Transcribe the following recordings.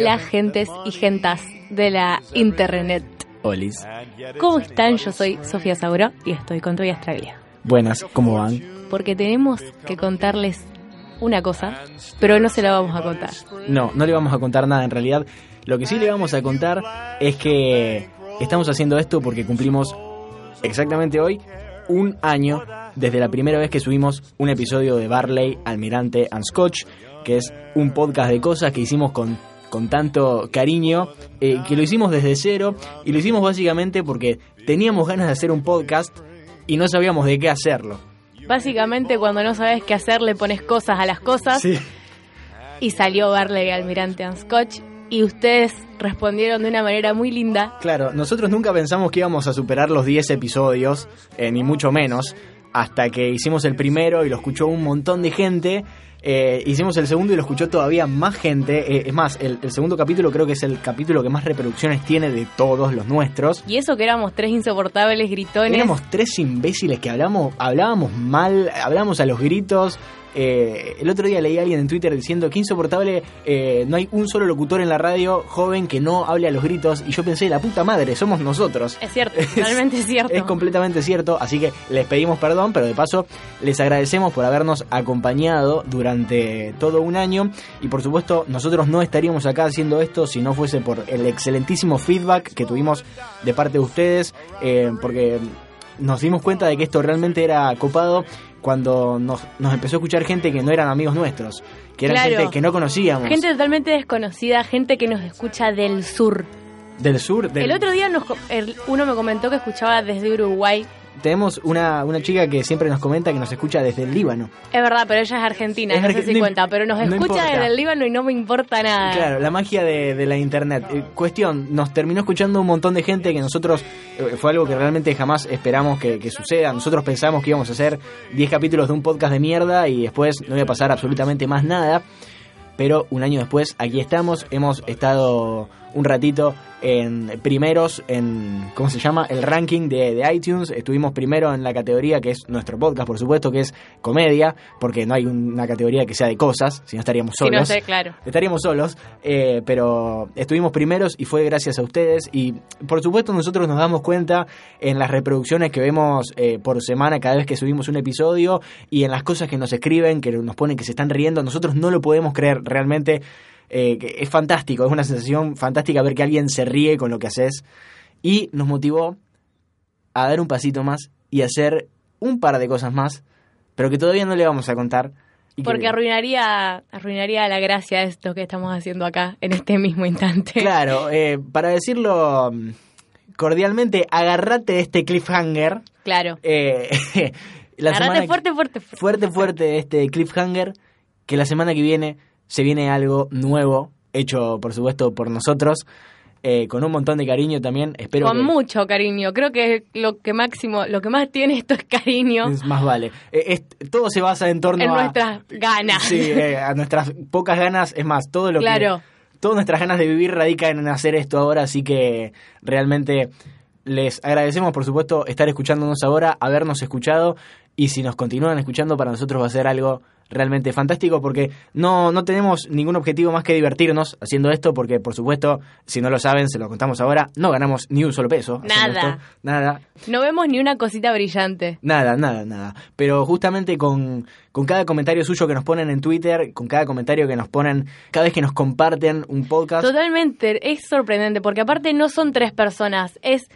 Hola gentes y gentas de la internet. Olis. ¿Cómo están? Yo soy Sofía Sauro y estoy con Tobias Traglia. Buenas, ¿cómo van? Porque tenemos que contarles una cosa, pero no se la vamos a contar. No, no le vamos a contar nada en realidad. Lo que sí le vamos a contar es que estamos haciendo esto porque cumplimos exactamente hoy un año desde la primera vez que subimos un episodio de Barley, Almirante and Scotch, que es un podcast de cosas que hicimos con, con tanto cariño, eh, que lo hicimos desde cero y lo hicimos básicamente porque teníamos ganas de hacer un podcast y no sabíamos de qué hacerlo. Básicamente cuando no sabes qué hacer le pones cosas a las cosas Sí. y salió Barley Almirante and Scotch y ustedes respondieron de una manera muy linda. Claro, nosotros nunca pensamos que íbamos a superar los 10 episodios, eh, ni mucho menos, hasta que hicimos el primero y lo escuchó un montón de gente. eh, hicimos el segundo y lo escuchó todavía más gente. eh, es más, el, el segundo capítulo creo que es el capítulo que más reproducciones tiene de todos los nuestros. Y eso que éramos tres insoportables gritones. Éramos tres imbéciles que hablamos, hablábamos mal, hablábamos a los gritos. Eh, el otro día leí a alguien en Twitter diciendo que insoportable, eh, no hay un solo locutor en la radio joven que no hable a los gritos. Y yo pensé, la puta madre, somos nosotros. Es cierto, realmente es cierto. Es completamente cierto, así que les pedimos perdón, pero de paso les agradecemos por habernos acompañado durante todo un año y por supuesto nosotros no estaríamos acá haciendo esto si no fuese por el excelentísimo feedback que tuvimos de parte de ustedes, eh, porque nos dimos cuenta de que esto realmente era copado cuando nos, nos empezó a escuchar gente que no eran amigos nuestros, que eran Claro. gente que no conocíamos. Gente totalmente desconocida, gente que nos escucha del sur. del sur. del- El otro día nos el- uno me comentó que escuchaba desde Uruguay. Tenemos una, una chica que siempre nos comenta que nos escucha desde el Líbano. Es verdad, pero ella es argentina, Es no sé arge- si no im- cuenta, pero nos no escucha importa. desde el Líbano y no me importa nada. Claro, la magia de, de la internet. Eh, cuestión, nos terminó escuchando un montón de gente que nosotros eh, fue algo que realmente jamás esperamos que, que suceda. Nosotros pensamos que íbamos a hacer 10 capítulos de un podcast de mierda y después no iba a pasar absolutamente más nada. Pero un año después, aquí estamos. Hemos estado un ratito en primeros en, ¿cómo se llama? El ranking de, de iTunes. Estuvimos primero en la categoría que es nuestro podcast, por supuesto, que es comedia, porque no hay una categoría que sea de cosas, si no estaríamos Si solos no sé, claro. estaríamos solos, eh, pero estuvimos primeros y fue gracias a ustedes. Y por supuesto nosotros nos damos cuenta en las reproducciones que vemos eh, por semana cada vez que subimos un episodio y en las cosas que nos escriben, que nos ponen que se están riendo. Nosotros no lo podemos creer realmente. Eh, que es fantástico, es una sensación fantástica ver que alguien se ríe con lo que haces. Y nos motivó a dar un pasito más y hacer un par de cosas más, pero que todavía no le vamos a contar. y que- Porque arruinaría, arruinaría la gracia de esto que estamos haciendo acá en este mismo instante. Claro, eh, para decirlo mm, cordialmente, agarrate de este cliffhanger. Claro. eh, la Agarrate semana- fuerte, fuerte, fuerte. fuerte, fuerte de este cliffhanger, que la semana que viene se viene algo nuevo, hecho por supuesto por nosotros, eh, con un montón de cariño también. Espero Con que mucho cariño. Creo que lo que máximo, lo que más tiene esto es cariño es más vale. Eh, es- todo se basa en torno en a nuestras ganas. Sí, eh, a nuestras pocas ganas, es más, todo lo que Claro. todas nuestras ganas de vivir radican en hacer esto ahora, así que realmente les agradecemos, por supuesto, estar escuchándonos ahora, habernos escuchado y si nos continúan escuchando, para nosotros va a ser algo realmente fantástico porque no, no tenemos ningún objetivo más que divertirnos haciendo esto porque, por supuesto, si no lo saben, se lo contamos ahora, no ganamos ni un solo peso. Nada. esto. Nada. No vemos ni una cosita brillante. Nada, nada, nada. Pero justamente con, con cada comentario suyo que nos ponen en Twitter, con cada comentario que nos ponen, cada vez que nos comparten un podcast. Totalmente, es sorprendente, porque aparte no son tres personas, es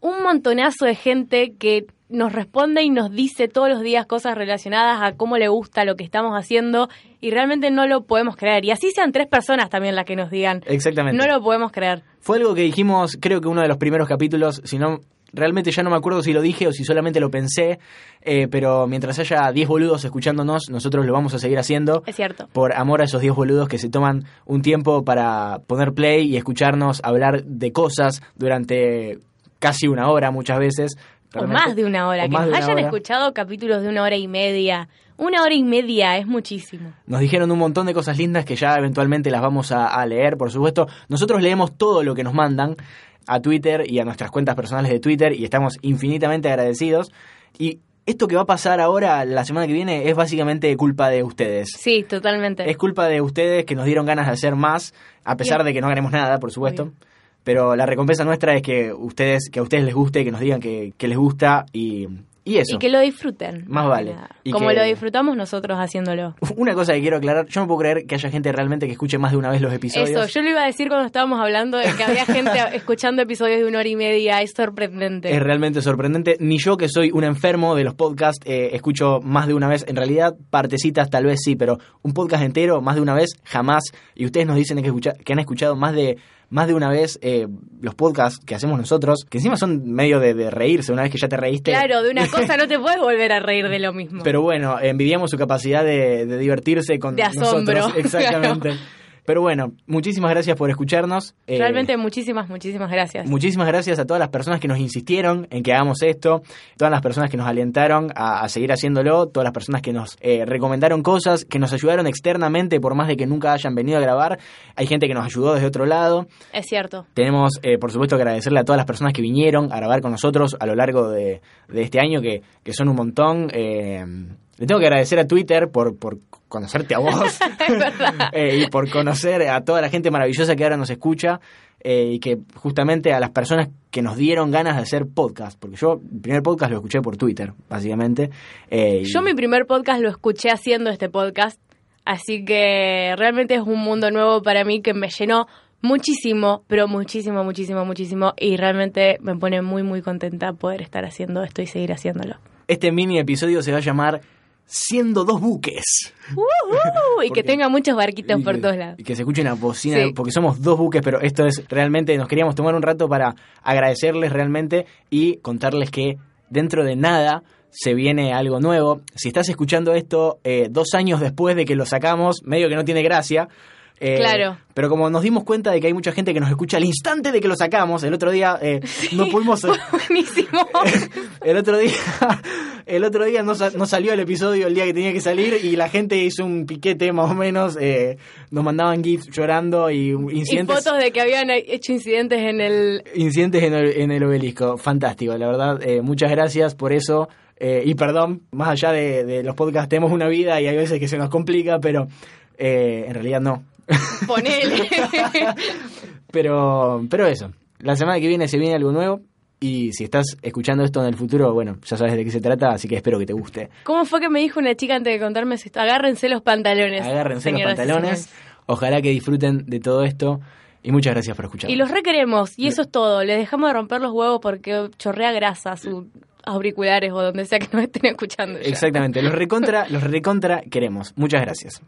un montonazo de gente que nos responde y nos dice todos los días cosas relacionadas a cómo le gusta lo que estamos haciendo y realmente no lo podemos creer. Y así sean tres personas también las que nos digan. Exactamente. No lo podemos creer. Fue algo que dijimos, creo que uno de los primeros capítulos, si no, realmente ya no me acuerdo si lo dije o si solamente lo pensé, eh, pero mientras haya 10 boludos escuchándonos, nosotros lo vamos a seguir haciendo. Es cierto. Por amor a esos 10 boludos que se toman un tiempo para poner play y escucharnos hablar de cosas durante casi una hora muchas veces. O más de una hora. Que nos hayan hora. escuchado capítulos de una hora y media. Una hora y media es muchísimo. Nos dijeron un montón de cosas lindas que ya eventualmente las vamos a, a leer, por supuesto. Nosotros leemos todo lo que nos mandan a Twitter y a nuestras cuentas personales de Twitter y estamos infinitamente agradecidos. Y esto que va a pasar ahora la semana que viene es básicamente culpa de ustedes. Sí, totalmente. Es culpa de ustedes que nos dieron ganas de hacer más, a pesar Bien. de que no ganemos nada, por supuesto. Pero la recompensa nuestra es que ustedes, que a ustedes les guste, que nos digan que, que les gusta y, y eso. Y que lo disfruten. Más vale. Y Como que- lo disfrutamos nosotros haciéndolo. Una cosa que quiero aclarar, yo no puedo creer que haya gente realmente que escuche más de una vez los episodios. Eso, yo lo iba a decir cuando estábamos hablando de que había gente escuchando episodios de una hora y media. Es sorprendente. Es realmente sorprendente. Ni yo, que soy un enfermo de los podcasts, eh, escucho más de una vez. En realidad, partecitas tal vez sí, pero un podcast entero, más de una vez, jamás. Y ustedes nos dicen que, escucha- que han escuchado más de más de una vez eh, los podcasts que hacemos nosotros, que encima son medio de, de reírse una vez que ya te reíste. Claro, de una cosa no te puedes volver a reír de lo mismo. Pero bueno, envidiamos su capacidad de, de divertirse con De asombro. nosotros. Exactamente. Pero bueno, muchísimas gracias por escucharnos. Eh, Realmente muchísimas, muchísimas gracias. Muchísimas gracias a todas las personas que nos insistieron en que hagamos esto, todas las personas que nos alentaron a, a seguir haciéndolo, todas las personas que nos eh, recomendaron cosas, que nos ayudaron externamente por más de que nunca hayan venido a grabar. Hay gente que nos ayudó desde otro lado. Es cierto. Tenemos, eh, por supuesto, que agradecerle a todas las personas que vinieron a grabar con nosotros a lo largo de, de este año, que, que son un montón. Le tengo que agradecer a Twitter por, por conocerte a vos eh, y por conocer a toda la gente maravillosa que ahora nos escucha eh, y que justamente a las personas que nos dieron ganas de hacer podcast, porque yo el primer podcast lo escuché por Twitter, básicamente. eh, y- Yo mi primer podcast lo escuché haciendo este podcast, así que realmente es un mundo nuevo para mí que me llenó muchísimo, pero muchísimo, muchísimo, muchísimo y realmente me pone muy, muy contenta poder estar haciendo esto y seguir haciéndolo. Este mini episodio se va a llamar Siendo dos buques. Y Porque- que tenga muchos barquitos por que- todos lados. Y que se escuche una bocina, Sí. porque somos dos buques, pero esto es realmente, nos queríamos tomar un rato para agradecerles realmente y contarles que dentro de nada se viene algo nuevo. Si estás escuchando esto eh, dos años después de que lo sacamos, medio que no tiene gracia. Eh, Claro. Pero como nos dimos cuenta de que hay mucha gente que nos escucha al instante de que lo sacamos, el otro día eh, no pudimos... Buenísimo. El otro día, el otro día no, sa- no salió el episodio el día que tenía que salir y la gente hizo un piquete más o menos. eh, nos mandaban gifs llorando y y incidentes, fotos de que habían hecho incidentes en el... incidentes en, el, en el obelisco. Fantástico, la verdad. eh, muchas gracias por eso. eh, y perdón, más allá de, de los podcasts, tenemos una vida y hay veces que se nos complica, pero eh, en realidad no. Ponele. Pero, pero eso. La semana que viene se viene algo nuevo. Y si estás escuchando esto en el futuro, bueno, ya sabes de qué se trata, así que espero que te guste. ¿Cómo fue que me dijo una chica antes de contarme esto? Agárrense los pantalones. Agárrense los pantalones. Ojalá que disfruten de todo esto. Y muchas gracias por escuchar. Y los requeremos, y eso es todo. Les dejamos de romper los huevos porque chorrea grasa sus auriculares o donde sea que nos estén escuchando. ya. Exactamente, los recontra, los recontra queremos. Muchas gracias.